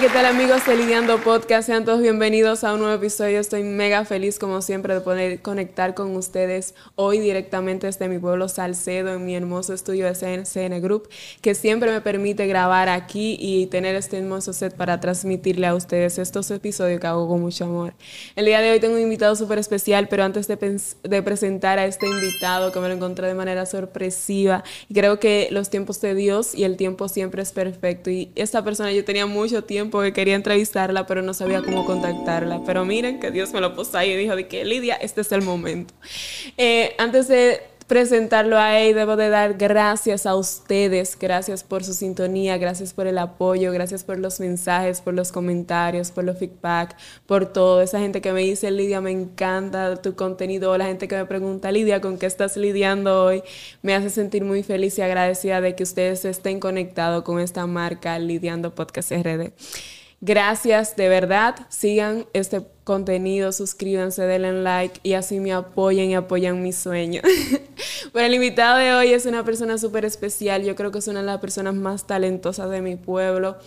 ¿qué tal amigos de Lidiando Podcast? Sean todos bienvenidos a un nuevo episodio. Estoy mega feliz como siempre de poder conectar con ustedes hoy directamente desde mi pueblo Salcedo, en mi hermoso estudio de CN Group, que siempre me permite grabar aquí y tener este hermoso set para transmitirle a ustedes estos episodios que hago con mucho amor. El día de hoy tengo un invitado súper especial, pero antes de, de presentar a este invitado que me lo encontré de manera sorpresiva, creo que los tiempos de Dios y el tiempo siempre es perfecto. Y esta persona yo tenía mucho tiempo que quería entrevistarla, pero no sabía cómo contactarla. Pero miren que Dios me lo puso ahí y dijo de que Lidia, este es el momento. Eh, antes de presentarlo a él, debo de dar gracias a ustedes, gracias por su sintonía, gracias por el apoyo, gracias por los mensajes, por los comentarios, por los feedback, por todo. Esa gente que me dice, Lidia, me encanta tu contenido, la gente que me pregunta, Lidia, ¿con qué estás lidiando hoy? Me hace sentir muy feliz y agradecida de que ustedes estén conectados con esta marca Lidiando Podcast RD. Gracias, de verdad. Sigan este contenido, suscríbanse, denle like y así me apoyen y apoyan mi sueño. Pero el invitado de hoy es una persona súper especial. Yo creo que es una de las personas más talentosas de mi pueblo.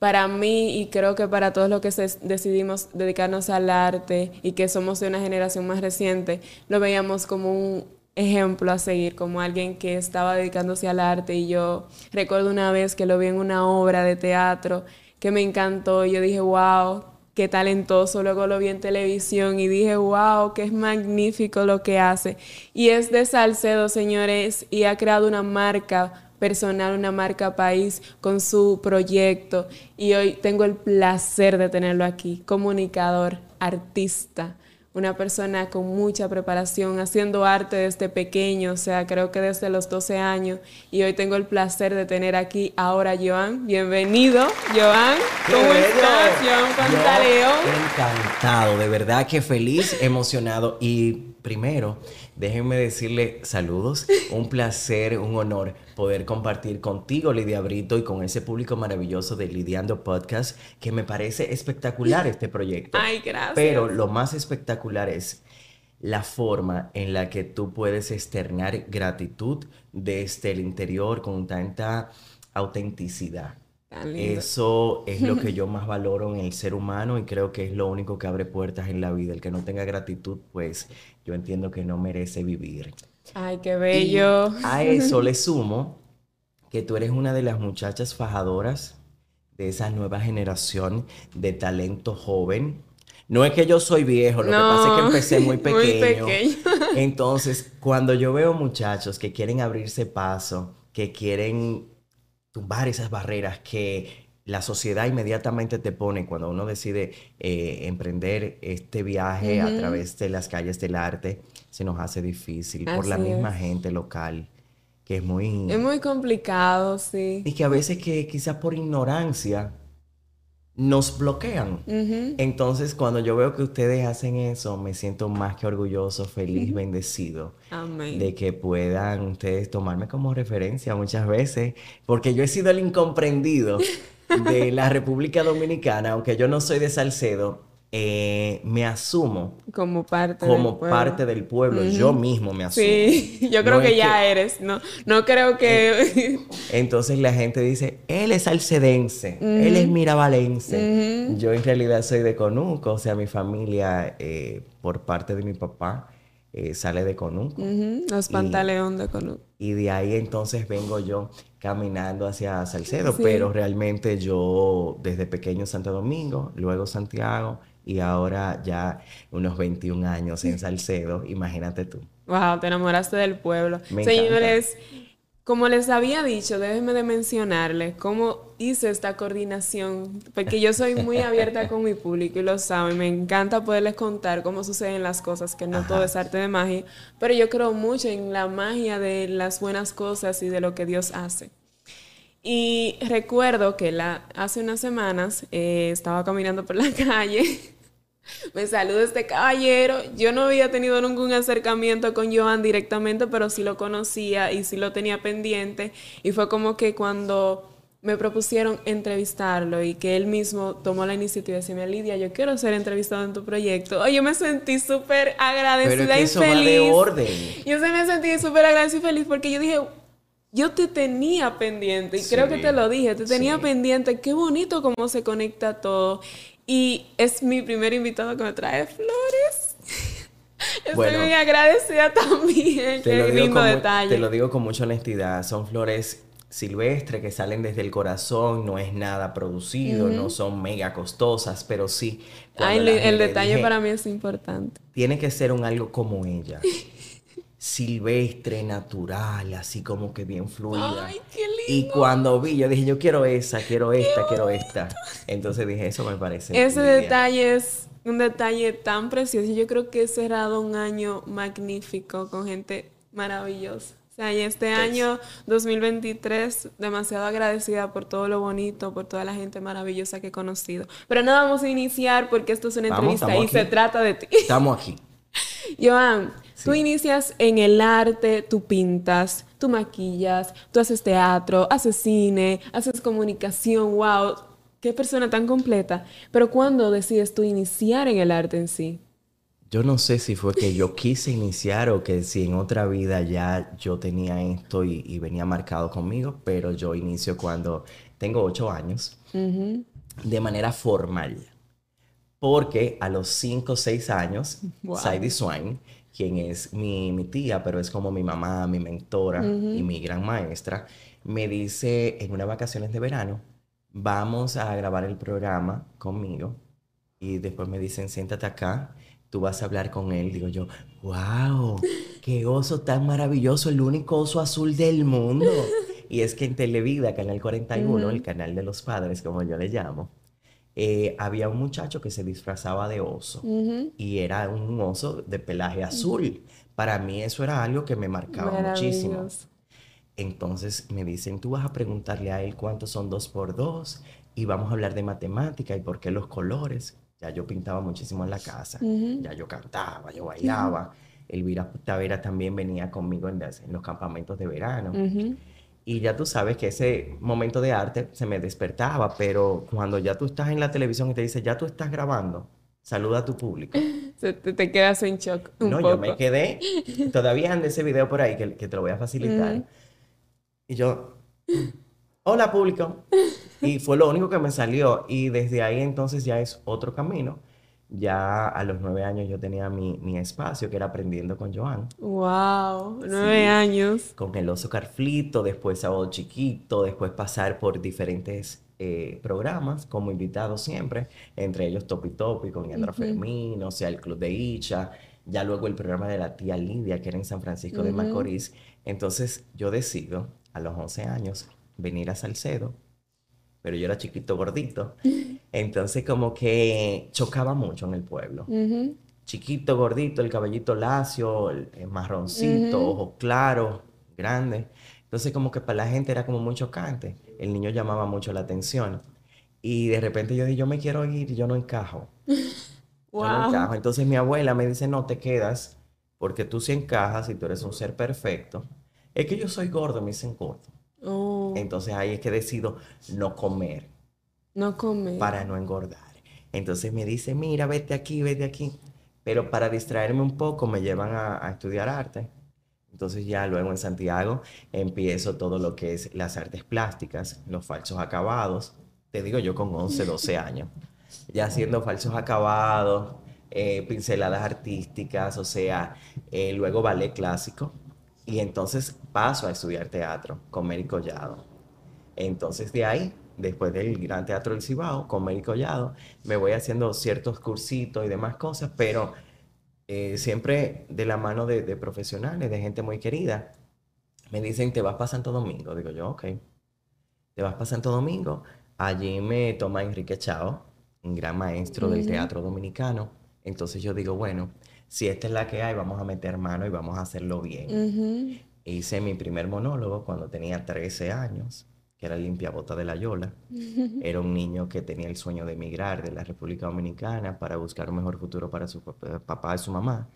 Para mí y creo que para todos los que decidimos dedicarnos al arte y que somos de una generación más reciente, lo veíamos como un ejemplo a seguir, como alguien que estaba dedicándose al arte y yo recuerdo una vez que lo vi en una obra de teatro que me encantó. Yo dije, wow, qué talentoso. Luego lo vi en televisión y dije, wow, qué es magnífico lo que hace. Y es de Salcedo, señores, y ha creado una marca personal, una marca país con su proyecto. Y hoy tengo el placer de tenerlo aquí, comunicador, artista una persona con mucha preparación, haciendo arte desde pequeño, o sea, creo que desde los 12 años. Y hoy tengo el placer de tener aquí ahora Joan. Bienvenido, Joan. ¿Cómo estás, Joan Pantaleón? Encantado, de verdad que feliz, emocionado. Y primero, déjenme decirle saludos, un placer, un honor poder compartir contigo, Lidia Brito, y con ese público maravilloso de Lidiando Podcast, que me parece espectacular este proyecto. Ay, gracias. Pero lo más espectacular es la forma en la que tú puedes externar gratitud desde el interior con tanta autenticidad. Eso es lo que yo más valoro en el ser humano y creo que es lo único que abre puertas en la vida. El que no tenga gratitud, pues yo entiendo que no merece vivir. Ay, qué bello. a eso le sumo que tú eres una de las muchachas fajadoras de esa nueva generación de talento joven. No es que yo soy viejo, lo que pasa es que empecé muy pequeño. Entonces, cuando yo veo muchachos que quieren abrirse paso, que quieren tumbar esas barreras que la sociedad inmediatamente te pone cuando uno decide eh, emprender este viaje a través de las calles del arte, se nos hace difícil por la misma gente local, que es muy... Es muy complicado, sí. Y que a veces que quizás por ignorancia nos bloquean. Entonces, cuando yo veo que ustedes hacen eso, me siento más que orgulloso, feliz, bendecido. Amén. De que puedan ustedes tomarme como referencia muchas veces, porque yo he sido el incomprendido de la República Dominicana, aunque yo no soy de Salcedo, eh, me asumo como parte como del pueblo. parte del pueblo. Yo mismo me asumo. Sí, yo creo que ya eres. No, no creo que. Entonces la gente dice, él es salcedense, él es miravalense. Yo en realidad soy de Conuco, o sea, mi familia eh, por parte de mi papá sale de Conuco. Los pantaleón de Conuco. Y de ahí entonces vengo yo caminando hacia Salcedo, pero realmente yo desde pequeño Santo Domingo, luego Santiago y ahora ya unos 21 años en Salcedo, imagínate tú. Wow, te enamoraste del pueblo. Señores, como les había dicho, déjenme de mencionarles cómo hice esta coordinación, porque yo soy muy abierta con mi público y lo saben, me encanta poderles contar cómo suceden las cosas, que no todo es arte de magia, pero yo creo mucho en la magia de las buenas cosas y de lo que Dios hace. Y recuerdo que la, hace unas semanas eh, estaba caminando por la calle me saluda este caballero. Yo no había tenido ningún acercamiento con Joan directamente, pero sí lo conocía y sí lo tenía pendiente. Y fue como que cuando me propusieron entrevistarlo y que él mismo tomó la iniciativa de decirme, Lidia, yo quiero ser entrevistado en tu proyecto. Oye, yo me sentí súper agradecida y feliz. de orden. Yo se me sentí súper agradecida y feliz porque yo dije, yo te tenía pendiente, y creo que te lo dije, te tenía pendiente, qué bonito cómo se conecta todo. Y es mi primer invitado que me trae flores. Estoy muy agradecida también. Qué lindo detalle. Te lo digo con mucha honestidad. Son flores silvestres que salen desde el corazón, no es nada producido, no son mega costosas, pero sí. el detalle para mí es importante. Tiene que ser un algo como ella. silvestre, natural, así como que bien fluida. Ay, qué lindo. Y cuando vi, yo dije, yo quiero esa, quiero esta, quiero esta. Entonces dije, eso me parece. Ese detalle es un detalle tan precioso. Yo creo que he cerrado un año magnífico con gente maravillosa. O sea, y este año 2023, demasiado agradecida por todo lo bonito, por toda la gente maravillosa que he conocido. Pero no vamos a iniciar porque esto es una entrevista y se trata de ti. Estamos aquí. Joan, Tú inicias en el arte, tú pintas, tú maquillas, tú haces teatro, haces cine, haces comunicación, wow, qué persona tan completa. Pero ¿cuándo decides tú iniciar en el arte en sí? Yo no sé si fue que yo quise iniciar o que si en otra vida ya yo tenía esto y, venía marcado conmigo, pero yo inicio cuando tengo ocho años de manera formal. Porque a los cinco o seis años, wow. Sadie Swain quien es mi, tía, pero es como mi mamá, mi mentora y mi gran maestra, me dice en unas vacaciones de verano, vamos a grabar el programa conmigo. Y después me dicen, siéntate acá, tú vas a hablar con él. Digo yo, wow, qué oso tan maravilloso, el único oso azul del mundo. Y es que en Televida, Canal 41, el canal de los padres, como yo le llamo, eh, había un muchacho que se disfrazaba de oso y era un oso de pelaje azul. Para mí eso era algo que me marcaba muchísimo. Entonces me dicen, tú vas a preguntarle a él cuántos son dos por dos y vamos a hablar de matemática y por qué los colores. Ya yo pintaba muchísimo en la casa, ya yo cantaba, yo bailaba. Elvira Tavera también venía conmigo en, los campamentos de verano. Y ya tú sabes que ese momento de arte se me despertaba, pero cuando ya tú estás en la televisión y te dice, ya tú estás grabando, saluda a tu público. te, te, quedas en shock. no, yo me quedé. Todavía anda ese video por ahí que, que te lo voy a facilitar. Y yo, hola público. Y fue lo único que me salió. Y desde ahí entonces ya es otro camino ya a los nueve años yo tenía mi, espacio, que era aprendiendo con Joan. ¡Wow! Nueve años. Con el oso Carflito, después Sábado Chiquito, después pasar por diferentes eh, programas como invitado siempre, entre ellos Topi Topi con Yandra Fermín, o sea, el Club de Icha, ya luego el programa de la tía Lidia, que era en San Francisco de Macorís. Entonces yo decido, a los 11 años, venir a Salcedo pero yo era chiquito, gordito. Entonces como que chocaba mucho en el pueblo. Chiquito, gordito, el cabellito lacio, el, marroncito, ojos claros, grandes. Entonces como que para la gente era como muy chocante. El niño llamaba mucho la atención. Y de repente yo dije, yo me quiero ir, yo no encajo. Yo no encajo. Entonces mi abuela me dice, no te quedas, porque tú sí encajas y tú eres un ser perfecto. Es que yo soy gordo, me dicen gordo. Oh. Entonces ahí es que decido no comer. No comer. Para no engordar. Entonces me dice, mira, vete aquí, vete aquí. Pero para distraerme un poco me llevan a, estudiar arte. Entonces ya luego en Santiago empiezo todo lo que es las artes plásticas, los falsos acabados. Te digo yo con 11, 12 años. Ya haciendo falsos acabados, eh, pinceladas artísticas, o sea, eh, luego ballet clásico y entonces paso a estudiar teatro con Mary Collado. Entonces de ahí, después del Gran Teatro del Cibao, con Mary Collado, me voy haciendo ciertos cursitos y demás cosas, pero eh, siempre de la mano de, profesionales, de gente muy querida. Me dicen, te vas para Santo Domingo. Digo yo, ok. Te vas para Santo Domingo. Allí me toma Enrique Chao, un gran maestro del teatro dominicano. Entonces yo digo, bueno, si esta es la que hay, vamos a meter mano y vamos a hacerlo bien. Hice mi primer monólogo cuando tenía 13 años, que era Limpia Bota de la Yola. Era un niño que tenía el sueño de emigrar de la República Dominicana para buscar un mejor futuro para su papá y su mamá.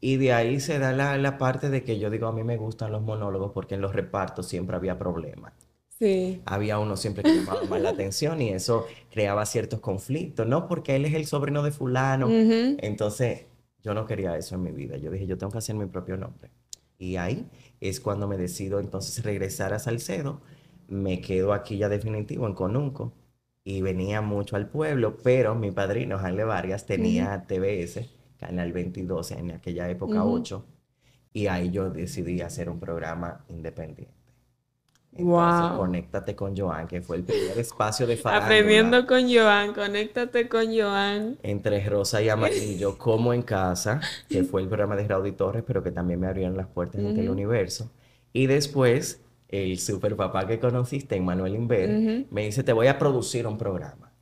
Y de ahí se da la, la, parte de que yo digo, a mí me gustan los monólogos porque en los repartos siempre había problemas. Sí. Había uno siempre que llamaba más la atención y eso creaba ciertos conflictos, ¿no? Porque él es el sobrino de fulano. Entonces, yo no quería eso en mi vida. Yo dije, yo tengo que hacer mi propio nombre. Y ahí es cuando me decido entonces regresar a Salcedo. Me quedo aquí ya definitivo en Conunco y venía mucho al pueblo, pero mi padrino, Janle Vargas, tenía TBS, Canal 22, en aquella época 8, y ahí yo decidí hacer un programa independiente. Entonces, wow. Conéctate con Joan, que fue el primer espacio de farándula. Aprendiendo con Joan, conéctate con Joan. Entre Rosa y Amarillo, como en casa, que fue el programa de Raudy Torres, pero que también me abrieron las puertas uh el universo. Y después, el super papá que conociste, Manuel Inver, me dice, te voy a producir un programa,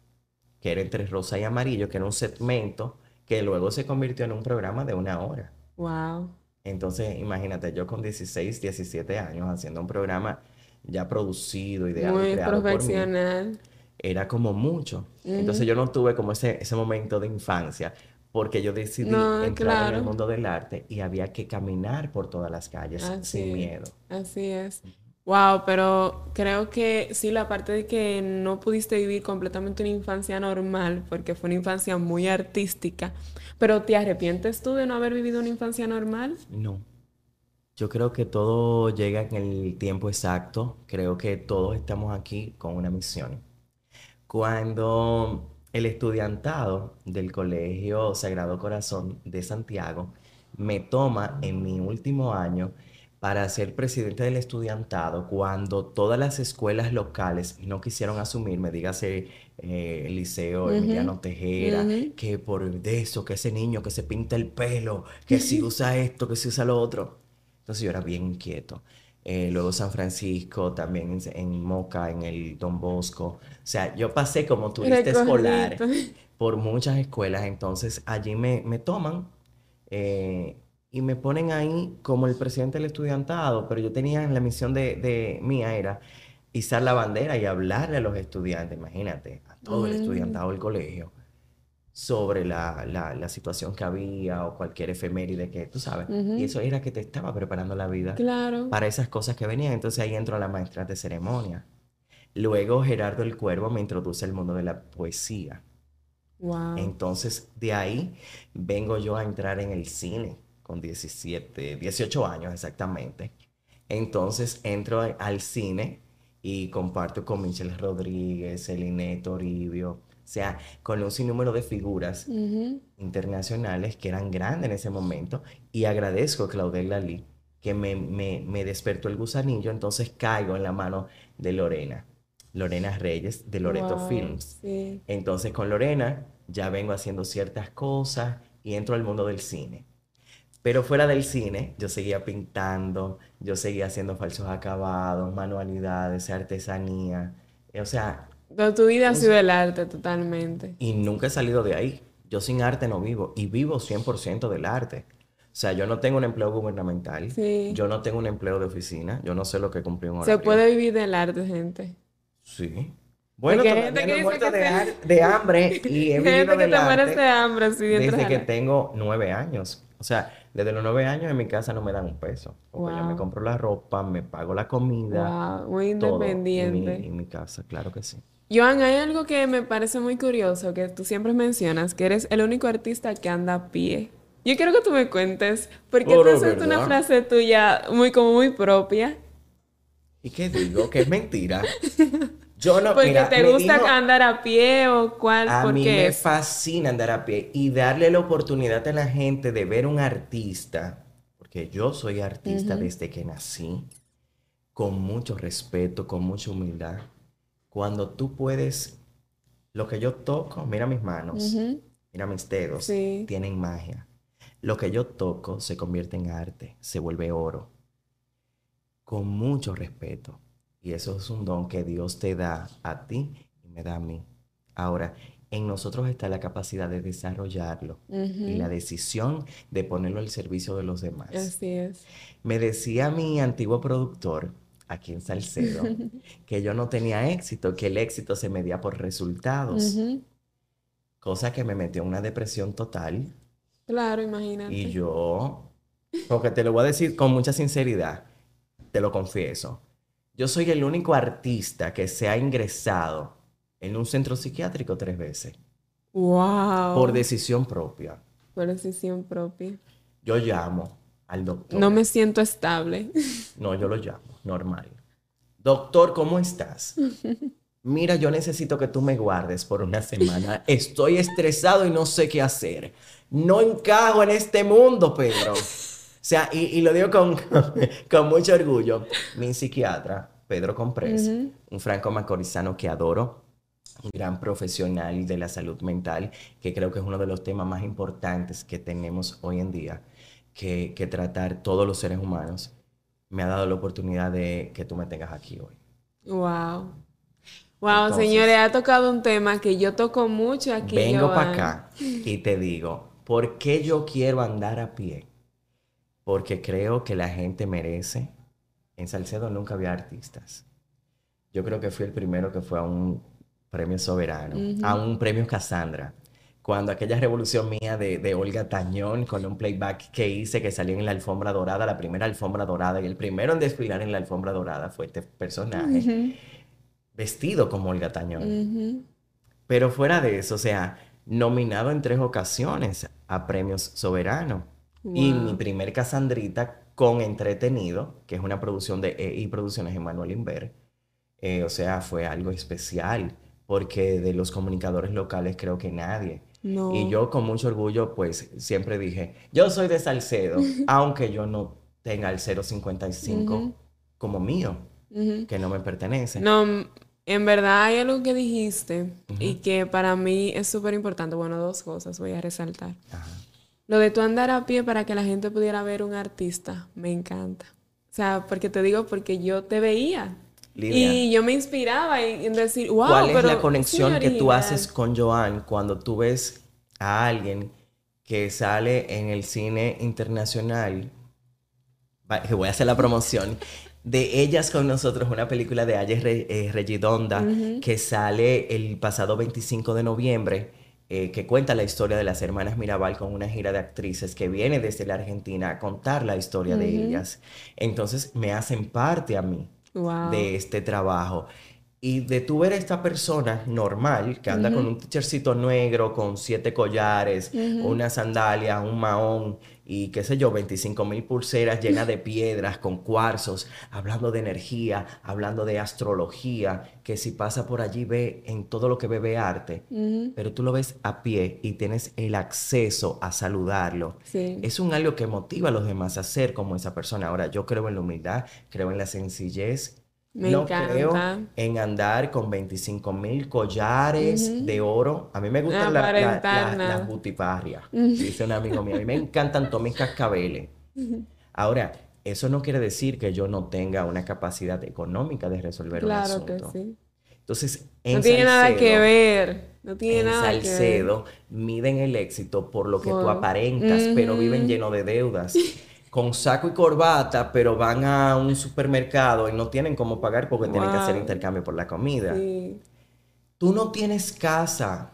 que era Entre Rosa y Amarillo, que era un segmento que luego se convirtió en un programa de una hora. Wow. Entonces, imagínate, yo con 16, 17 años haciendo un programa ya producido, ideado, Muy profesional. era como mucho. Entonces yo no tuve como ese, ese momento de infancia porque yo decidí entrar en el mundo del arte y había que caminar por todas las calles sin miedo. Así es. Wow, pero creo que sí, la parte de que no pudiste vivir completamente una infancia normal, porque fue una infancia muy artística, pero ¿te arrepientes tú de no haber vivido una infancia normal? No. Yo creo que todo llega en el tiempo exacto. Creo que todos estamos aquí con una misión. Cuando el estudiantado del Colegio Sagrado Corazón de Santiago me toma en mi último año para ser presidente del estudiantado, cuando todas las escuelas locales no quisieron asumirme, dígase eh, el liceo Emiliano Tejera, que por eso, que ese niño que se pinta el pelo, que si usa esto, que si usa lo otro. Entonces yo era bien inquieto. Eh, luego San Francisco, también en, Moca, en el Don Bosco. O sea, yo pasé como turista escolar por muchas escuelas, entonces allí me, me toman eh, y me ponen ahí como el presidente del estudiantado, pero yo tenía la misión de, de mía era izar la bandera y hablarle a los estudiantes, imagínate, a todo el estudiantado del colegio sobre la, la, situación que había o cualquier efeméride que tú sabes. Y eso era que te estaba preparando la vida para esas cosas que venían. Entonces ahí entro a la maestra de ceremonia. Luego Gerardo el Cuervo me introduce al mundo de la poesía. Wow. Entonces de ahí vengo yo a entrar en el cine con 17, 18 años exactamente. Entonces entro al cine y comparto con Michelle Rodríguez, Eline Toribio, o sea, con un sinnúmero de figuras internacionales que eran grandes en ese momento. Y agradezco a Claudel Lalí que me, me, despertó el gusanillo, entonces caigo en la mano de Lorena. Lorena Reyes de Loreto Films. Entonces con Lorena ya vengo haciendo ciertas cosas y entro al mundo del cine. Pero fuera del cine, yo seguía pintando, yo seguía haciendo falsos acabados, manualidades, artesanía. O sea, Toda tu vida ha sido el arte totalmente. Y nunca he salido de ahí. Yo sin arte no vivo. Y vivo 100% del arte. O sea, yo no tengo un empleo gubernamental. Sí. Yo no tengo un empleo de oficina. Yo no sé lo que cumplí un horario. Se puede vivir del arte, gente. Sí. Bueno, no he muerto de, de, hambre y he vivido del arte de hambre así desde que tengo nueve años. O sea, desde los nueve años en mi casa no me dan un peso. Porque yo me compro la ropa, me pago la comida. Wow, muy independiente. en mi casa, claro que sí. Joan, hay algo que me parece muy curioso, que tú siempre mencionas, que eres el único artista que anda a pie. Yo quiero que tú me cuentes, porque qué es una frase tuya muy como muy propia. ¿Y qué digo? Que es mentira. Yo no, porque te gusta andar a pie o cuál, a mí me fascina andar a pie y darle la oportunidad a la gente de ver un artista, porque yo soy artista desde que nací, con mucho respeto, con mucha humildad. Cuando tú puedes, lo que yo toco, mira mis manos, mira mis dedos, tienen magia. Lo que yo toco se convierte en arte, se vuelve oro, con mucho respeto. Y eso es un don que Dios te da a ti y me da a mí. Ahora, en nosotros está la capacidad de desarrollarlo y la decisión de ponerlo al servicio de los demás. Así es. Me decía mi antiguo productor, aquí en Salcedo, que yo no tenía éxito, que el éxito se medía por resultados. Cosa que me metió en una depresión total. Claro, imagínate. Y yo, porque te lo voy a decir con mucha sinceridad, te lo confieso, yo soy el único artista que se ha ingresado en un centro psiquiátrico tres veces. ¡Wow! Por decisión propia. Por decisión propia. Yo llamo al doctor. No me siento estable. No, yo lo llamo, normal. Doctor, ¿cómo estás? Mira, yo necesito que tú me guardes por una semana. Estoy estresado y no sé qué hacer. No encajo en este mundo, Pedro. O sea, y, lo digo con, con, mucho orgullo. Mi psiquiatra, Pedro Comprés, un franco macorizano que adoro, un gran profesional de la salud mental, que creo que es uno de los temas más importantes que tenemos hoy en día, que, que tratar todos los seres humanos me ha dado la oportunidad de que tú me tengas aquí hoy. Wow. Wow, señores, ha tocado un tema que yo toco mucho aquí. Vengo para acá y te digo, ¿por qué yo quiero andar a pie? Porque creo que la gente merece. En Salcedo nunca había artistas. Yo creo que fui el primero que fue a un premio soberano, a un premio Cassandra cuando aquella revolución mía de, Olga Tañón con un playback que hice que salió en la alfombra dorada, la primera alfombra dorada, y el primero en desfilar en la alfombra dorada fue este personaje, vestido como Olga Tañón. Pero fuera de eso, o sea, nominado en tres ocasiones a premios soberanos. Y mi primer Casandrita con Entretenido, que es una producción de EI Producciones Emanuel Inver, eh, o sea, fue algo especial, porque de los comunicadores locales creo que nadie. Y yo con mucho orgullo, pues siempre dije, yo soy de Salcedo, aunque yo no tenga el 055 como mío, que no me pertenece. No, en verdad hay algo que dijiste y que para mí es súper importante. Bueno, dos cosas voy a resaltar. Lo de tú andar a pie para que la gente pudiera ver un artista, me encanta. O sea, porque te digo, porque yo te veía. Y yo me inspiraba en decir, wow, ¿Cuál es la conexión que tú haces con Joan cuando tú ves a alguien que sale en el cine internacional? Voy a hacer la promoción. De Ellas con nosotros, una película de Ayes eh, Regidonda que sale el pasado 25 de noviembre, eh, que cuenta la historia de las hermanas Mirabal con una gira de actrices que viene desde la Argentina a contar la historia de ellas. Entonces me hacen parte a mí de este trabajo. Y de tu ver a esta persona normal, que anda con un t negro, con siete collares, una sandalia, un mahón y qué sé yo, 25 mil pulseras llenas de piedras, con cuarzos, hablando de energía, hablando de astrología, que si pasa por allí ve en todo lo que ve, ve arte, pero tú lo ves a pie y tienes el acceso a saludarlo. Es un algo que motiva a los demás a ser como esa persona. Ahora, yo creo en la humildad, creo en la sencillez me no creo en andar con 25 mil collares de oro. A mí me gustan las la, butiparrias, dice un amigo mío. A mí me encantan todos mis cascabeles. Ahora, eso no quiere decir que yo no tenga una capacidad económica de resolver un asunto. Claro que sí. Entonces, en no tiene nada que ver. No tiene en nada Salcedo, miden el éxito por lo que tú aparentas, pero viven lleno de deudas con saco y corbata, pero van a un supermercado y no tienen cómo pagar porque tienen que hacer intercambio por la comida. Tú no tienes casa.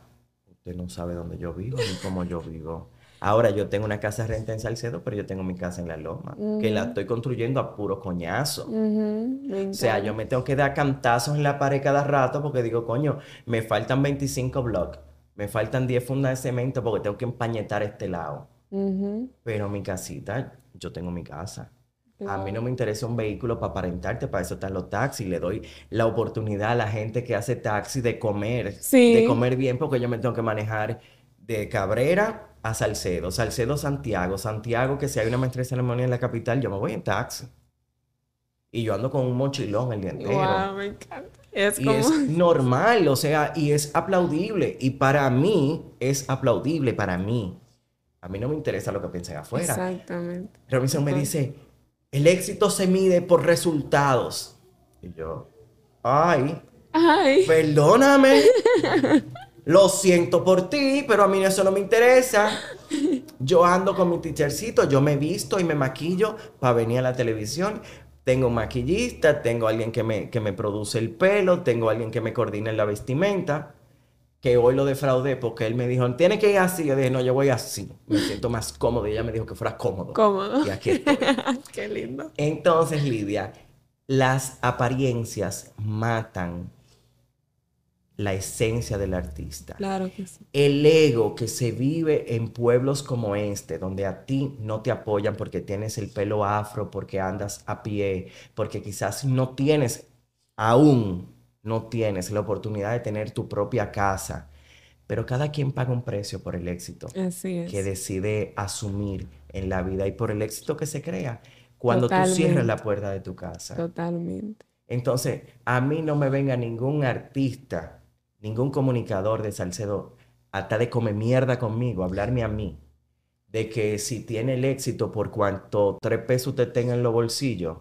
Usted no sabe dónde yo vivo ni cómo yo vivo. Ahora yo tengo una casa renta en Salcedo, pero yo tengo mi casa en La Loma, que la estoy construyendo a puro coñazo. o sea, yo me tengo que dar cantazos en la pared cada rato porque digo, coño, me faltan 25 blocks, me faltan 10 fundas de cemento porque tengo que empañetar este lado. Pero mi casita, yo tengo mi casa. A mí no me interesa un vehículo para aparentarte, para eso están los taxis. Le doy la oportunidad a la gente que hace taxi de comer, de comer bien, porque yo me tengo que manejar de Cabrera a Salcedo, Salcedo Santiago, Santiago, que si hay una maestría de ceremonia en la capital, yo me voy en taxi. Y yo ando con un mochilón el día entero. Wow, me encanta. Es y es normal, o sea, y es aplaudible. Y para mí, es aplaudible para mí. A mí no me interesa lo que piensen afuera. Exactamente. Robinson me dice, el éxito se mide por resultados. Y yo, ay, ay. perdóname. Lo siento por ti, pero a mí eso no me interesa. Yo ando con mi teachercito, yo me visto y me maquillo para venir a la televisión. Tengo un maquillista, tengo alguien que me, que me produce el pelo, tengo alguien que me coordina la vestimenta que hoy lo defraudé porque él me dijo, tiene que ir así. Yo dije, no, yo voy así. Me siento más cómodo. Y ella me dijo que fuera cómodo. Cómodo. Y aquí estoy. Qué lindo. Entonces, Lidia, las apariencias matan la esencia del artista. Claro que sí. El ego que se vive en pueblos como este, donde a ti no te apoyan porque tienes el pelo afro, porque andas a pie, porque quizás no tienes, aún no tienes la oportunidad de tener tu propia casa. Pero cada quien paga un precio por el éxito Así es. que decide asumir en la vida y por el éxito que se crea cuando tú cierras la puerta de tu casa. Totalmente. Entonces, a mí no me venga ningún artista, ningún comunicador de Salcedo hasta de come mierda conmigo, hablarme a mí, de que si tiene el éxito por cuanto tres pesos usted tenga en los bolsillos,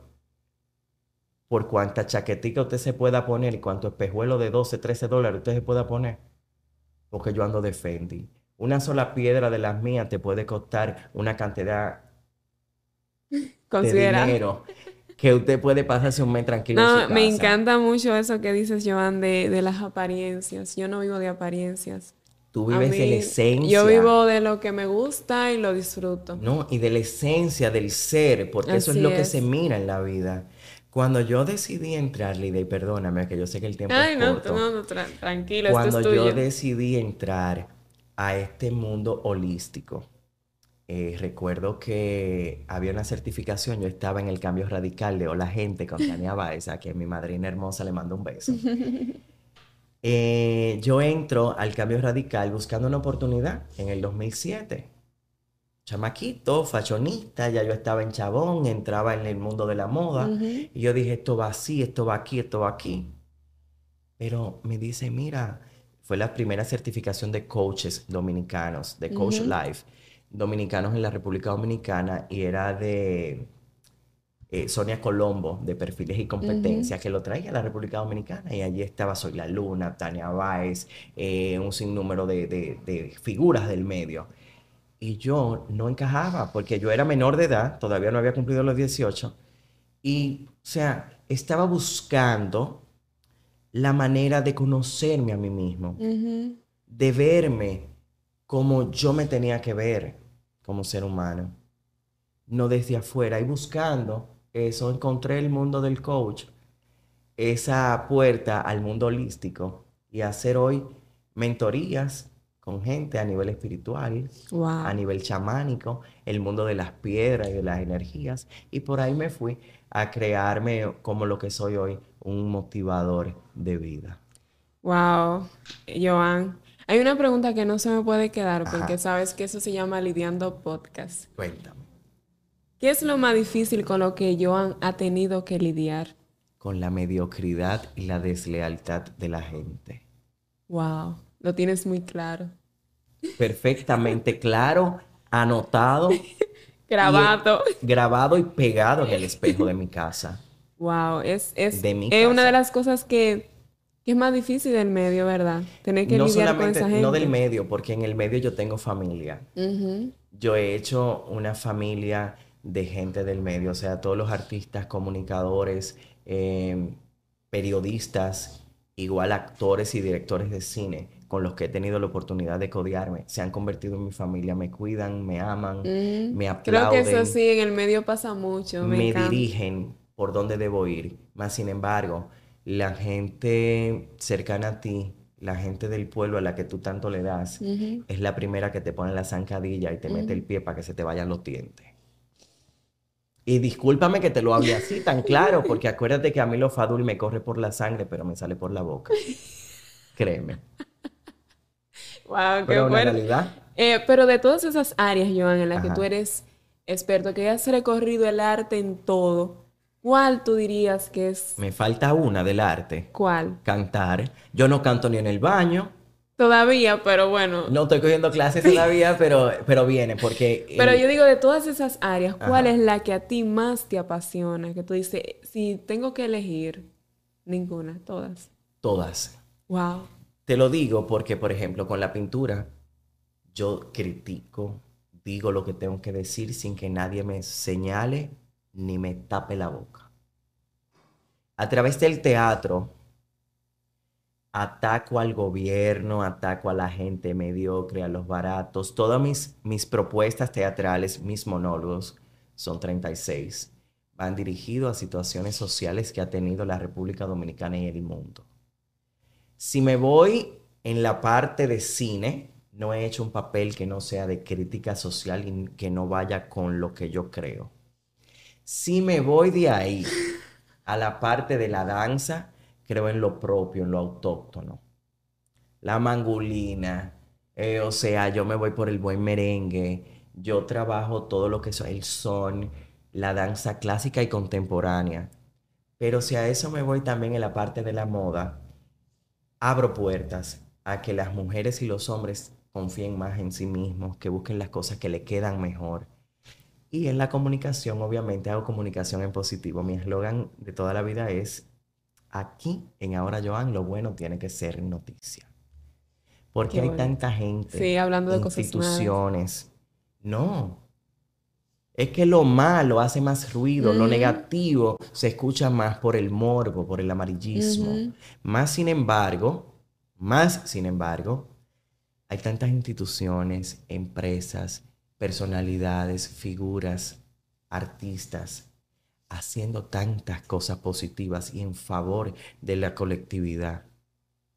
por cuánta chaquetica usted se pueda poner y cuánto espejuelo de 12, 13 dólares usted se pueda poner, porque yo ando de Fendi. Una sola piedra de las mías te puede costar una cantidad de Considera. dinero que usted puede pasarse un mes tranquilo en No, me encanta mucho eso que dices, Joan, de, de las apariencias. Yo no vivo de apariencias. Tú vives de la esencia. Yo vivo de lo que me gusta y lo disfruto. No, y de la esencia del ser, porque eso es lo que se mira en la vida. Cuando yo decidí entrar, Lidia, y perdóname, que yo sé que el tiempo Ay, es no, corto. no, no, tra- tranquilo, esto Cuando es yo tuyo. decidí entrar a este mundo holístico, eh, recuerdo que había una certificación, yo estaba en el cambio radical de Hola Gente con Tania Baez, a quien mi madrina hermosa le mando un beso. Eh, yo entro al cambio radical buscando una oportunidad en el 2007. Chamaquito, fashionista, ya yo estaba en Chabón, entraba en el mundo de la moda. Y yo dije, esto va así, esto va aquí, esto va aquí. Pero me dice, mira, fue la primera certificación de coaches dominicanos, de Coach. Life, dominicanos en la República Dominicana, y era de eh, Sonia Colombo, de Perfiles y Competencias, que lo traía a la República Dominicana. Y allí estaba Soy la Luna, Tania Báez, eh, un sinnúmero de, de- de figuras del medio. Y yo no encajaba, porque yo era menor de edad, todavía no había cumplido los 18. Y, o sea, estaba buscando la manera de conocerme a mí mismo, de verme como yo me tenía que ver como ser humano, no desde afuera. Y buscando eso, encontré el mundo del coach, esa puerta al mundo holístico y hacer hoy mentorías con gente a nivel espiritual, Wow. a nivel chamánico, el mundo de las piedras y de las energías. Y por ahí me fui a crearme como lo que soy hoy, un motivador de vida. Wow, Joan. Hay una pregunta que no se me puede quedar porque Ajá. sabes que eso se llama Lidiando Podcast. Cuéntame. ¿Qué es lo más difícil con lo que Joan ha tenido que lidiar? Con la mediocridad y la deslealtad de la gente. Wow, lo tienes muy claro. Perfectamente claro, anotado, Grabado. grabado y pegado en el espejo de mi casa. Wow, es, es, De es una de las cosas que, que es más difícil del medio, ¿verdad? Tener que No lidiar con solamente, esa gente. no del medio, porque en el medio yo tengo familia. Yo he hecho una familia de gente del medio, o sea, todos los artistas, comunicadores, eh, periodistas, igual actores y directores de cine con los que he tenido la oportunidad de codearme, se han convertido en mi familia, me cuidan, me aman, Mm. me Creo que aplauden, eso sí, en el medio pasa mucho. Me, me dirigen por dónde debo ir. Más sin embargo, la gente cercana a ti, la gente del pueblo a la que tú tanto le das, es la primera que te pone la zancadilla y te mete el pie para que se te vayan los dientes. Y discúlpame que te lo hable así tan claro, porque acuérdate que a mí lo fadul me corre por la sangre, pero me sale por la boca. Créeme. Wow, qué Pero una bueno. realidad, Eh, pero de todas esas áreas, Joan, en las que tú eres experto, que has recorrido el arte en todo, ¿cuál tú dirías que es me falta una del arte. cuál? Cantar. Yo no canto ni en el baño. Todavía, pero bueno. No estoy cogiendo clases todavía, pero, pero viene, porque... el- Pero yo digo, de todas esas áreas, ¿cuál Ajá. es la que a ti más te apasiona? Que tú dices, si tengo que elegir, ninguna, todas. Todas. Wow. Te lo digo porque, por ejemplo, con la pintura, yo critico, digo lo que tengo que decir sin que nadie me señale ni me tape la boca. A través del teatro, ataco al gobierno, ataco a la gente mediocre, a los baratos. Todas mis, mis propuestas teatrales, mis monólogos, son 36, van dirigidos a situaciones sociales que ha tenido la República Dominicana y el mundo. Si me voy en la parte de cine, no he hecho un papel que no sea de crítica social y que no vaya con lo que yo creo. Si me voy de ahí a la parte de la danza, creo en lo propio, en lo autóctono. La mangulina, eh, o sea, yo me voy por el buen merengue, yo trabajo todo lo que es el son, la danza clásica y contemporánea. Pero si a eso me voy también en la parte de la moda, abro puertas a que las mujeres y los hombres confíen más en sí mismos, que busquen las cosas que le quedan mejor. Y en la comunicación, obviamente, hago comunicación en positivo. Mi eslogan de toda la vida es, aquí en Ahora Joan, lo bueno tiene que ser noticia. Porque hay tanta gente, sí, hablando de instituciones. no, es que lo malo hace más ruido, lo negativo se escucha más por el morbo, por el amarillismo. Más sin embargo, más sin embargo, hay tantas instituciones, empresas, personalidades, figuras, artistas, haciendo tantas cosas positivas y en favor de la colectividad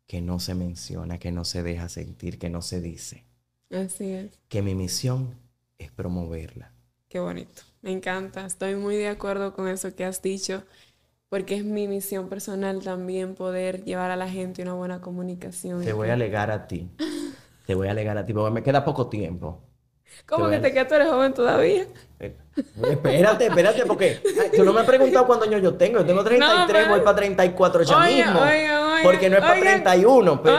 que no se menciona, que no se deja sentir, que no se dice. Así es. Que mi misión es promoverla. Qué bonito. Me encanta. Estoy muy de acuerdo con eso que has dicho porque es mi misión personal también poder llevar a la gente una buena comunicación. Te voy a alegar a ti. Te voy a alegar a ti, porque me queda poco tiempo. ¿Cómo que te quedas? Tú eres joven todavía. Eh, espérate, espérate, porque tú no me has preguntado cuántos años yo tengo. Yo tengo 33, voy para 34 ya mismo. porque no es para 31, pero,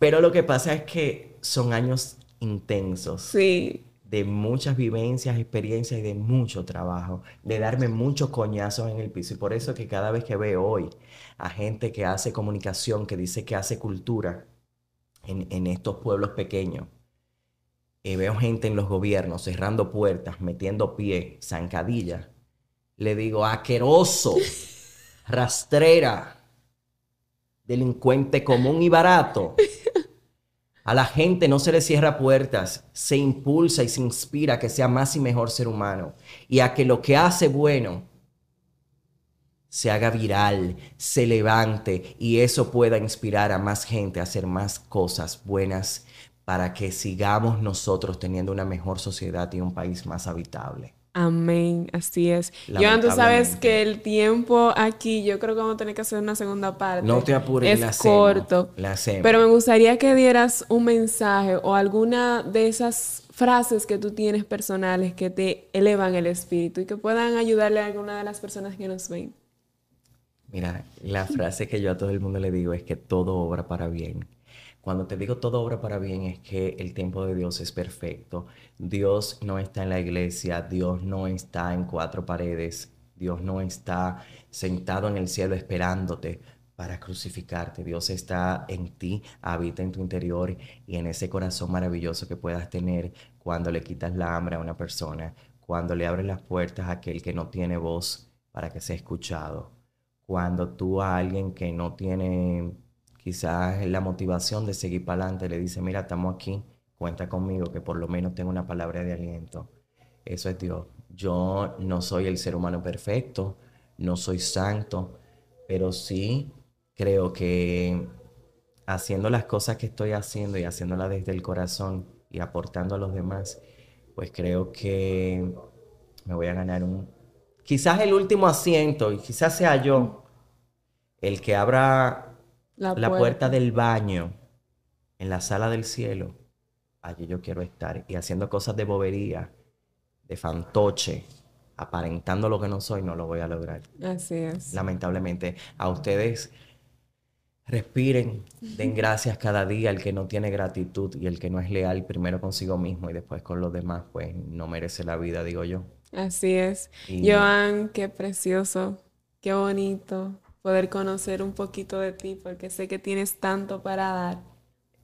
pero lo que pasa es que son años intensos. Sí de muchas vivencias, experiencias y de mucho trabajo, de darme muchos coñazos en el piso. Y por eso que cada vez que veo hoy a gente que hace comunicación, que dice que hace cultura en, estos pueblos pequeños, y veo gente en los gobiernos cerrando puertas, metiendo pie, zancadilla, le digo, aqueroso, rastrera, delincuente común y barato. A la gente no se le cierra puertas, se impulsa y se inspira a que sea más y mejor ser humano y a que lo que hace bueno se haga viral, se levante y eso pueda inspirar a más gente a hacer más cosas buenas para que sigamos nosotros teniendo una mejor sociedad y un país más habitable. Amén, así es. Joan, tú sabes que el tiempo aquí, yo creo que vamos a tener que hacer una segunda parte. No te apures, es corto. la. Pero me gustaría que dieras un mensaje o alguna de esas frases que tú tienes personales que te elevan el espíritu y que puedan ayudarle a alguna de las personas que nos ven. Mira, la frase que yo a todo el mundo le digo es que todo obra para bien. Cuando te digo todo obra para bien es que el tiempo de Dios es perfecto. Dios no está en la iglesia, Dios no está en cuatro paredes, Dios no está sentado en el cielo esperándote para crucificarte. Dios está en ti, habita en tu interior y en ese corazón maravilloso que puedas tener cuando le quitas la hambre a una persona, cuando le abres las puertas a aquel que no tiene voz para que sea escuchado, cuando tú a alguien que no tiene quizás la motivación de seguir para adelante le dice, mira, estamos aquí, cuenta conmigo, que por lo menos tengo una palabra de aliento. Eso es Dios. Yo no soy el ser humano perfecto, no soy santo, pero sí creo que haciendo las cosas que estoy haciendo y haciéndolas desde el corazón y aportando a los demás, pues creo que me voy a ganar un... Quizás el último asiento y quizás sea yo el que abra la, puerta. del baño en la sala del cielo, allí yo quiero estar. Y haciendo cosas de bobería, de fantoche, aparentando lo que no soy, no lo voy a lograr. Así es. Lamentablemente, a ustedes respiren, den gracias cada día. El que no tiene gratitud y el que no es leal primero consigo mismo y después con los demás, pues no merece la vida, digo yo. Así es. Joan, qué precioso, qué bonito poder conocer un poquito de ti, porque sé que tienes tanto para dar.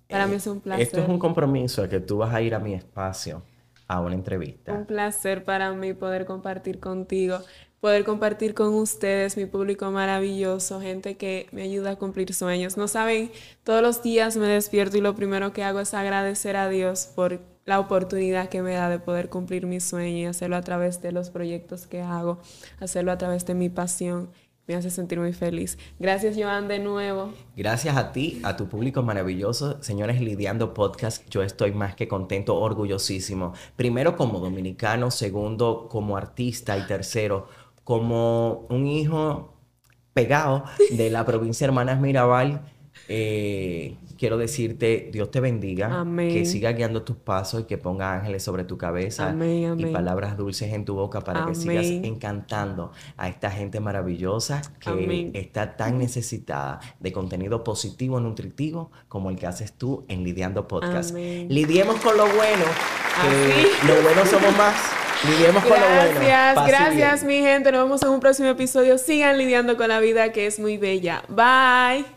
Para mí es un placer. Esto es un compromiso de que tú vas a ir a mi espacio a una entrevista. Un placer para mí poder compartir contigo, poder compartir con ustedes, mi público maravilloso, gente que me ayuda a cumplir sueños. No saben, todos los días me despierto y lo primero que hago es agradecer a Dios por la oportunidad que me da de poder cumplir mi sueño y hacerlo a través de los proyectos que hago, hacerlo a través de mi pasión me hace sentir muy feliz. Gracias, Joan, de nuevo. Gracias a ti, a tu público maravilloso. Señores, Lidiando Podcast, yo estoy más que contento, orgullosísimo. Primero como dominicano, segundo como artista y tercero como un hijo pegado de la provincia Hermanas Mirabal. Eh, quiero decirte, Dios te bendiga, que siga guiando tus pasos y que ponga ángeles sobre tu cabeza y palabras dulces en tu boca para que sigas encantando a esta gente maravillosa que está tan necesitada de contenido positivo, nutritivo, como el que haces tú en Lidiando Podcast. Lidiemos con lo bueno, que lo bueno somos más. Lidiemos con lo bueno. Gracias, gracias mi gente. Nos vemos en un próximo episodio. Sigan lidiando con la vida que es muy bella. Bye.